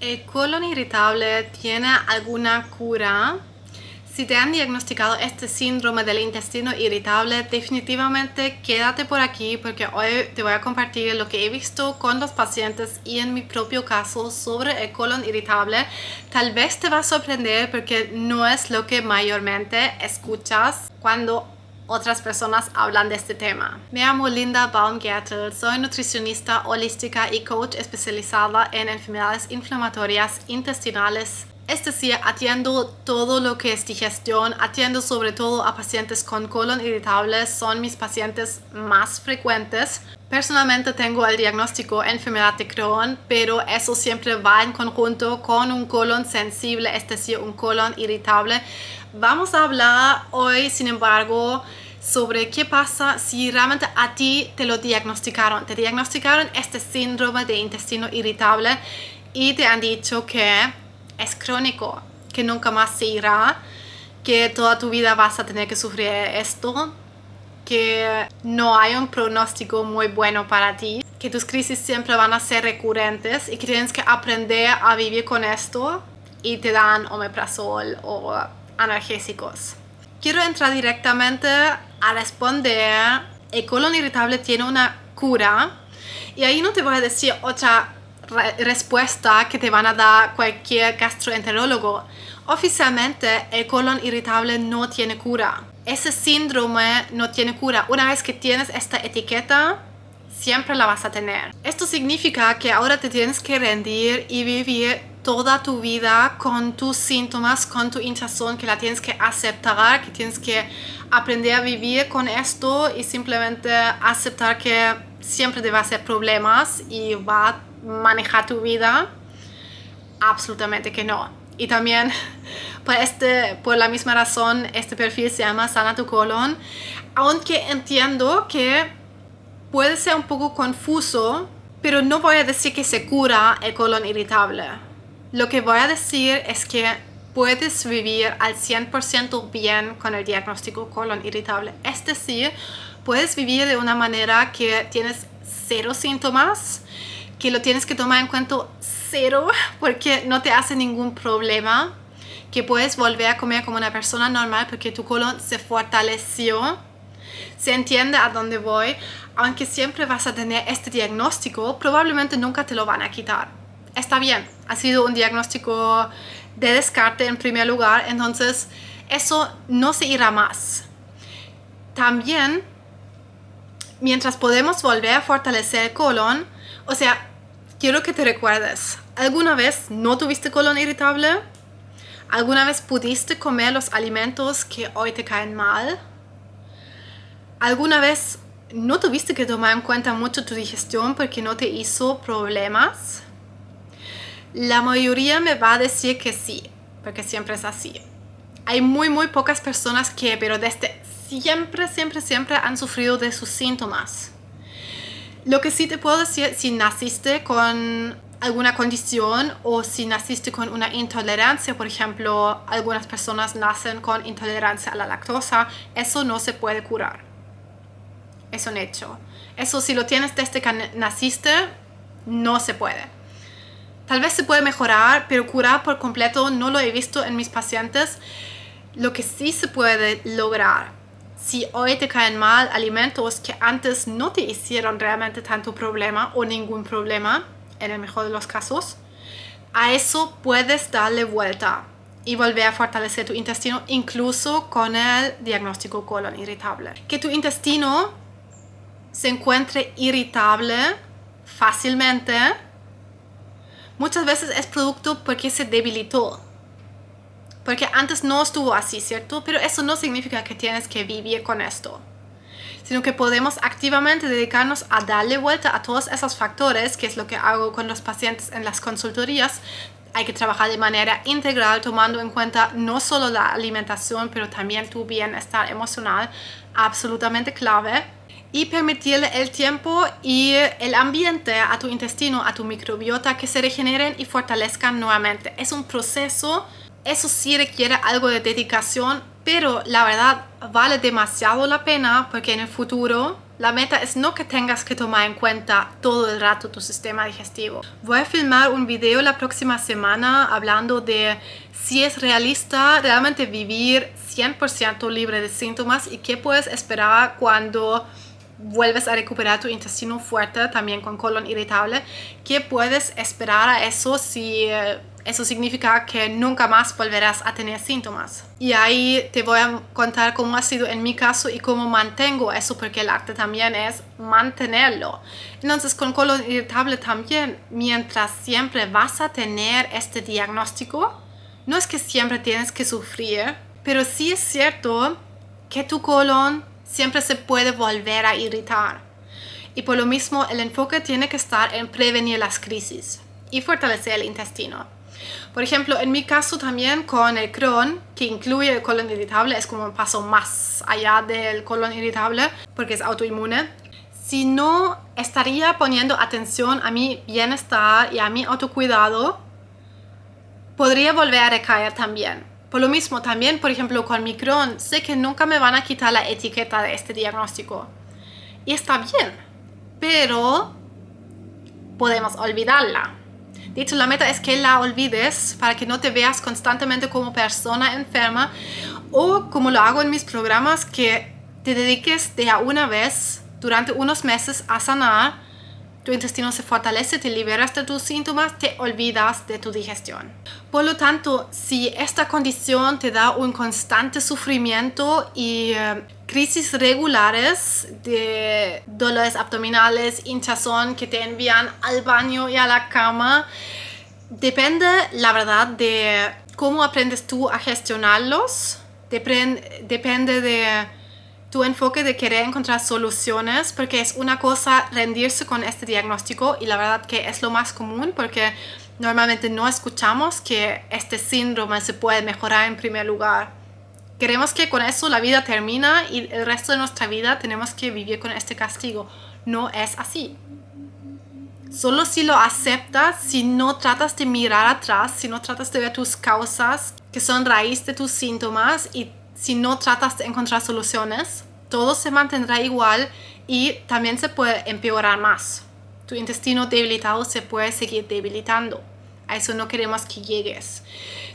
¿El colon irritable tiene alguna cura? Si te han diagnosticado este síndrome del intestino irritable, definitivamente quédate por aquí porque hoy te voy a compartir lo que he visto con los pacientes y en mi propio caso sobre el colon irritable. Tal vez te va a sorprender porque no es lo que mayormente escuchas cuando otras personas hablan de este tema. Me llamo Linda Baumgartel, soy nutricionista holística y coach especializada en enfermedades inflamatorias intestinales. Es decir, atiendo todo lo que es digestión, atiendo sobre todo a pacientes con colon irritable, son mis pacientes más frecuentes. Personalmente tengo el diagnóstico enfermedad de Crohn, pero eso siempre va en conjunto con un colon sensible, es decir, un colon irritable. Vamos a hablar hoy, sin embargo, sobre qué pasa si realmente a ti te lo diagnosticaron. Te diagnosticaron este síndrome de intestino irritable y te han dicho que es crónico, que nunca más se irá, que toda tu vida vas a tener que sufrir esto, que no hay un pronóstico muy bueno para ti, que tus crisis siempre van a ser recurrentes y que tienes que aprender a vivir con esto y te dan omeprazol o analgésicos. Quiero entrar directamente a responder, el colon irritable tiene una cura y ahí no te voy a decir otra respuesta que te van a dar cualquier gastroenterólogo. Oficialmente el colon irritable no tiene cura. Ese síndrome no tiene cura. Una vez que tienes esta etiqueta, siempre la vas a tener. Esto significa que ahora te tienes que rendir y vivir toda tu vida con tus síntomas, con tu hinchazón, que la tienes que aceptar, que tienes que aprender a vivir con esto y simplemente aceptar que siempre te va a hacer problemas y va a manejar tu vida. Absolutamente que no. Y también por, este, por la misma razón este perfil se llama Sana tu colon. Aunque entiendo que puede ser un poco confuso, pero no voy a decir que se cura el colon irritable lo que voy a decir es que puedes vivir al 100% bien con el diagnóstico colon irritable. Es decir, puedes vivir de una manera que tienes cero síntomas, que lo tienes que tomar en cuenta cero porque no te hace ningún problema, que puedes volver a comer como una persona normal porque tu colon se fortaleció. Se entiende a dónde voy, aunque siempre vas a tener este diagnóstico, probablemente nunca te lo van a quitar está bien, ha sido un diagnóstico de descarte en primer lugar, entonces eso no se irá más. También, mientras podemos volver a fortalecer el colon, o sea, quiero que te recuerdes, ¿alguna vez no tuviste colon irritable? ¿Alguna vez pudiste comer los alimentos que hoy te caen mal? ¿Alguna vez no tuviste que tomar en cuenta mucho tu digestión porque no te hizo problemas? La mayoría me va a decir que sí, porque siempre es así. Hay muy, muy pocas personas que, pero desde siempre, siempre, siempre han sufrido de sus síntomas. Lo que sí te puedo decir, si naciste con alguna condición o si naciste con una intolerancia, por ejemplo, algunas personas nacen con intolerancia a la lactosa, eso no se puede curar. Es un hecho. Eso si lo tienes desde que naciste, no se puede. Tal vez se puede mejorar, pero curar por completo no lo he visto en mis pacientes. Lo que sí se puede lograr, si hoy te caen mal alimentos que antes no te hicieron realmente tanto problema o ningún problema, en el mejor de los casos, a eso puedes darle vuelta y volver a fortalecer tu intestino incluso con el diagnóstico colon irritable. Que tu intestino se encuentre irritable fácilmente muchas veces es producto porque se debilitó. Porque antes no estuvo así, ¿cierto? Pero eso no significa que tienes que vivir con esto. Sino que podemos activamente dedicarnos a darle vuelta a todos esos factores, que es lo que hago con los pacientes en las consultorías. Hay que trabajar de manera integral, tomando en cuenta no solo la alimentación, pero también tu bienestar emocional, absolutamente clave y permitirle el tiempo y el ambiente a tu intestino, a tu microbiota que se regeneren y fortalezcan nuevamente. Es un proceso, eso sí requiere algo de dedicación, Pero la verdad vale demasiado la pena porque en el futuro la meta es no que tengas que tomar en cuenta todo el rato tu sistema digestivo. Voy a filmar un video la próxima semana hablando de si es realista realmente vivir 100% libre de síntomas y qué puedes esperar cuando vuelves a recuperar tu intestino fuerte también con colon irritable. ¿Qué puedes esperar a eso si eh, eso significa que nunca más volverás a tener síntomas. Y ahí te voy a contar cómo ha sido en mi caso y cómo mantengo eso, porque el arte también es mantenerlo. Entonces, con colon irritable también, mientras siempre vas a tener este diagnóstico, no es que siempre tienes que sufrir, pero sí es cierto que tu colon siempre se puede volver a irritar. Y por lo mismo, el enfoque tiene que estar en prevenir las crisis y fortalecer el intestino. Por ejemplo, en mi caso también con el Crohn, que incluye el colon irritable, es como un paso más allá del colon irritable porque es autoinmune. Si no estaría poniendo atención a mi bienestar y a mi autocuidado, podría volver a recaer también. Por lo mismo, también, por ejemplo, con mi Crohn, sé que nunca me van a quitar la etiqueta de este diagnóstico. Y está bien, pero podemos olvidarla de hecho, la meta es que la olvides para que no te veas constantemente como persona enferma o como lo hago en mis programas, que te dediques de a una vez durante unos meses a sanar tu intestino se fortalece, te liberas de tus síntomas, te olvidas de tu digestión. Por lo tanto, si esta condición te da un constante sufrimiento y eh, crisis regulares de dolores abdominales, hinchazón que te envían al baño y a la cama, depende, la verdad, de cómo aprendes tú a gestionarlos, depende de tu enfoque de querer encontrar soluciones, porque es una cosa rendirse con este diagnóstico y la verdad que es lo más común porque normalmente no escuchamos que este síndrome se puede mejorar en primer lugar. Queremos que con eso la vida termina y el resto de nuestra vida tenemos que vivir con este castigo. No es así. Solo si lo aceptas, si no tratas de mirar atrás, si no tratas de ver tus causas que son raíz de tus síntomas y si no tratas de encontrar soluciones, todo se mantendrá igual y también se puede empeorar más. Tu intestino debilitado se puede seguir debilitando. A eso no queremos que llegues,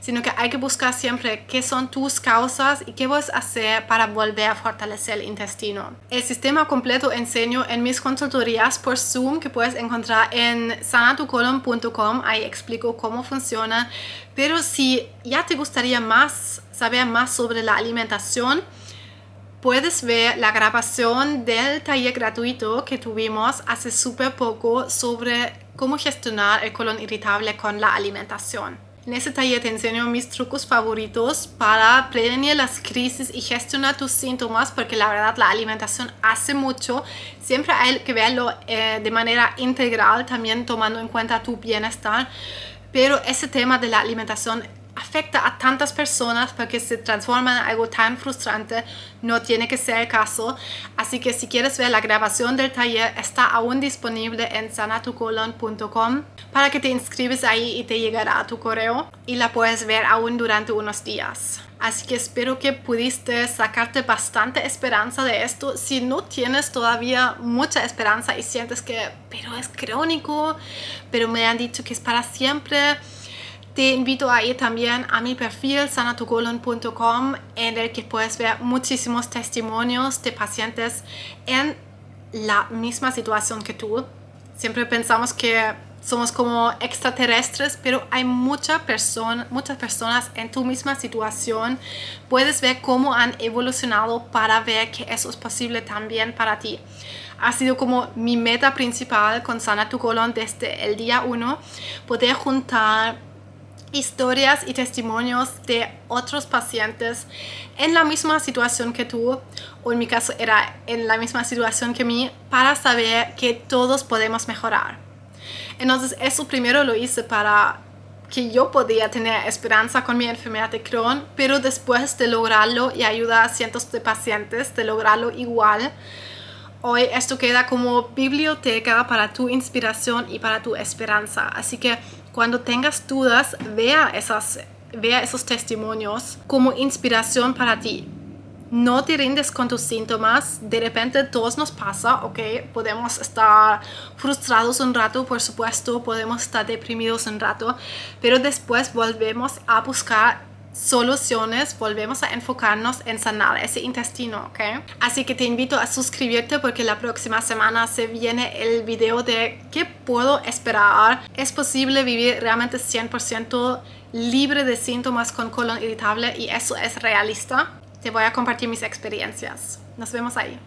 sino que hay que buscar siempre qué son tus causas y qué puedes hacer para volver a fortalecer el intestino. El sistema completo enseño en mis consultorías por Zoom que puedes encontrar en sanatucolon.com. Ahí explico cómo funciona. Pero si ya te gustaría más saber más sobre la alimentación, puedes ver la grabación del taller gratuito que tuvimos hace súper poco sobre cómo gestionar el colon irritable con la alimentación. En ese taller te enseño mis trucos favoritos para prevenir las crisis y gestionar tus síntomas, porque la verdad la alimentación hace mucho. Siempre hay que verlo eh, de manera integral, también tomando en cuenta tu bienestar. Pero ese tema de la alimentación afecta a tantas personas porque se transforma en algo tan frustrante, no tiene que ser el caso. Así que si quieres ver la grabación del taller, está aún disponible en sanatucolon.com para que te inscribes ahí y te llegará a tu correo y la puedes ver aún durante unos días. Así que espero que pudiste sacarte bastante esperanza de esto. Si no tienes todavía mucha esperanza y sientes que, pero es crónico, pero me han dicho que es para siempre, te invito a ir también a mi perfil sanatucolon.com en el que puedes ver muchísimos testimonios de pacientes en la misma situación que tú. Siempre pensamos que somos como extraterrestres, pero hay mucha persona, muchas personas en tu misma situación. Puedes ver cómo han evolucionado para ver que eso es posible también para ti. Ha sido como mi meta principal con Sana Tu Colon desde el día 1, poder juntar historias y testimonios de otros pacientes en la misma situación que tú, o en mi caso era en la misma situación que mí, para saber que todos podemos mejorar. Entonces eso primero lo hice para que yo podía tener esperanza con mi enfermedad de Crohn, pero después de lograrlo y ayudar a cientos de pacientes de lograrlo igual, hoy esto queda como biblioteca para tu inspiración y para tu esperanza. Así que cuando tengas dudas, vea esas vea esos testimonios como inspiración para ti. No te rindes con tus síntomas, de repente todos nos pasa, ¿ok? Podemos estar frustrados un rato, por supuesto, podemos estar deprimidos un rato, pero después volvemos a buscar soluciones, volvemos a enfocarnos en sanar ese intestino, ¿ok? Así que te invito a suscribirte porque la próxima semana se viene el video de qué puedo esperar. ¿Es posible vivir realmente 100% libre de síntomas con colon irritable y eso es realista? Te voy a compartir mis experiencias. Nos vemos ahí.